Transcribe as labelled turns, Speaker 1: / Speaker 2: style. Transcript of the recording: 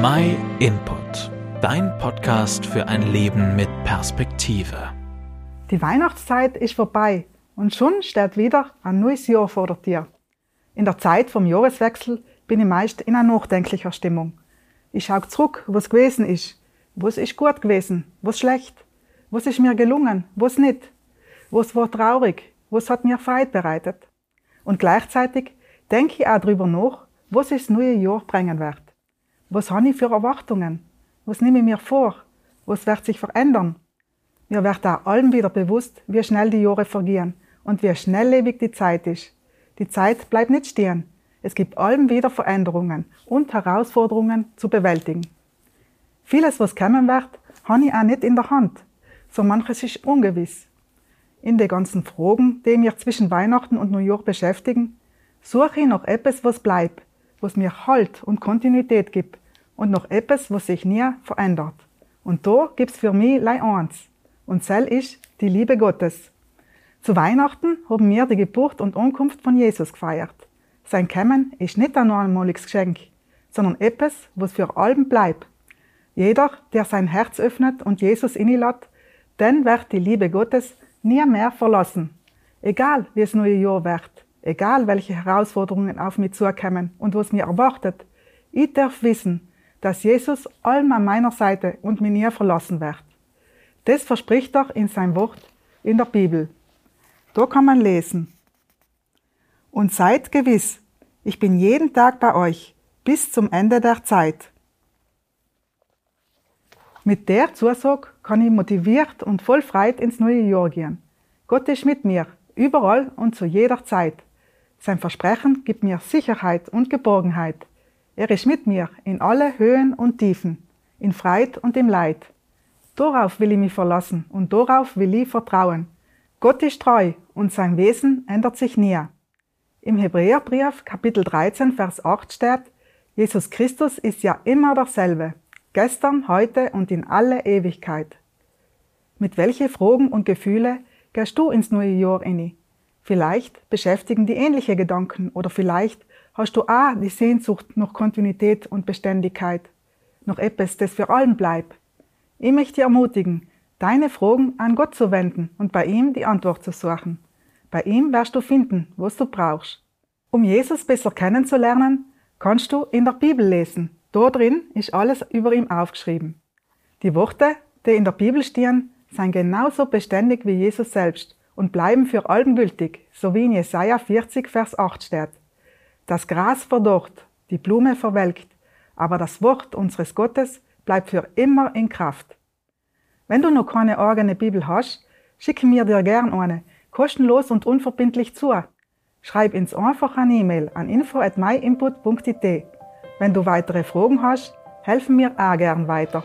Speaker 1: My Input, dein Podcast für ein Leben mit Perspektive.
Speaker 2: Die Weihnachtszeit ist vorbei und schon steht wieder ein neues Jahr vor der Tür. In der Zeit vom Jahreswechsel bin ich meist in einer nachdenklicher Stimmung. Ich schaue zurück, was gewesen ist. Was ist gut gewesen? Was schlecht? Was ist mir gelungen? Was nicht? Was war traurig? Was hat mir Freude bereitet? Und gleichzeitig denke ich auch darüber nach, was das neue Jahr bringen wird. Was habe ich für Erwartungen? Was nehme ich mir vor? Was wird sich verändern? Mir wird auch allem wieder bewusst, wie schnell die Jahre vergehen und wie schnelllebig die Zeit ist. Die Zeit bleibt nicht stehen. Es gibt allem wieder Veränderungen und Herausforderungen zu bewältigen. Vieles, was kommen wird, habe ich auch nicht in der Hand. So manches ist ungewiss. In den ganzen Fragen, die mir zwischen Weihnachten und New York beschäftigen, suche ich nach etwas, was bleibt, was mir Halt und Kontinuität gibt und noch etwas, was sich nie verändert. Und da gibt's für mich lei eins. Und sel ist die Liebe Gottes. Zu Weihnachten haben wir die Geburt und Ankunft von Jesus gefeiert. Sein Kämmen ist nicht ein einmaliges Geschenk, sondern etwas, was für allem bleibt. Jeder, der sein Herz öffnet und Jesus innelat, dann wird die Liebe Gottes nie mehr verlassen. Egal, wie es neue Jahr wird, egal welche Herausforderungen auf mich zukommen und was mir erwartet, ich darf wissen, dass Jesus allem an meiner Seite und mir nie verlassen wird. Das verspricht er in sein Wort in der Bibel. Da kann man lesen. Und seid gewiss, ich bin jeden Tag bei euch bis zum Ende der Zeit. Mit der Zusage kann ich motiviert und voll Freude ins neue Jahr gehen. Gott ist mit mir, überall und zu jeder Zeit. Sein Versprechen gibt mir Sicherheit und Geborgenheit. Er ist mit mir in alle Höhen und Tiefen, in Freude und im Leid. Darauf will ich mich verlassen und darauf will ich vertrauen. Gott ist treu und sein Wesen ändert sich nie. Im Hebräerbrief Kapitel 13 Vers 8 steht, Jesus Christus ist ja immer derselbe, gestern, heute und in alle Ewigkeit. Mit welche Fragen und Gefühle gehst du ins neue Jahr inni? Vielleicht beschäftigen die ähnliche Gedanken oder vielleicht hast du auch die Sehnsucht nach Kontinuität und Beständigkeit, noch etwas, das für allen bleibt. Ich möchte dich ermutigen, deine Fragen an Gott zu wenden und bei ihm die Antwort zu suchen. Bei ihm wirst du finden, was du brauchst. Um Jesus besser kennenzulernen, kannst du in der Bibel lesen. Dort drin ist alles über ihn aufgeschrieben. Die Worte, die in der Bibel stehen, sind genauso beständig wie Jesus selbst und bleiben für allem gültig, so wie in Jesaja 40, Vers 8 steht. Das Gras verdorrt, die Blume verwelkt, aber das Wort unseres Gottes bleibt für immer in Kraft. Wenn du noch keine eigene Bibel hast, schicke mir dir gern eine, kostenlos und unverbindlich zu. Schreib ins einfach eine E-Mail an info@myinput.it. Wenn du weitere Fragen hast, helfen mir auch gern weiter.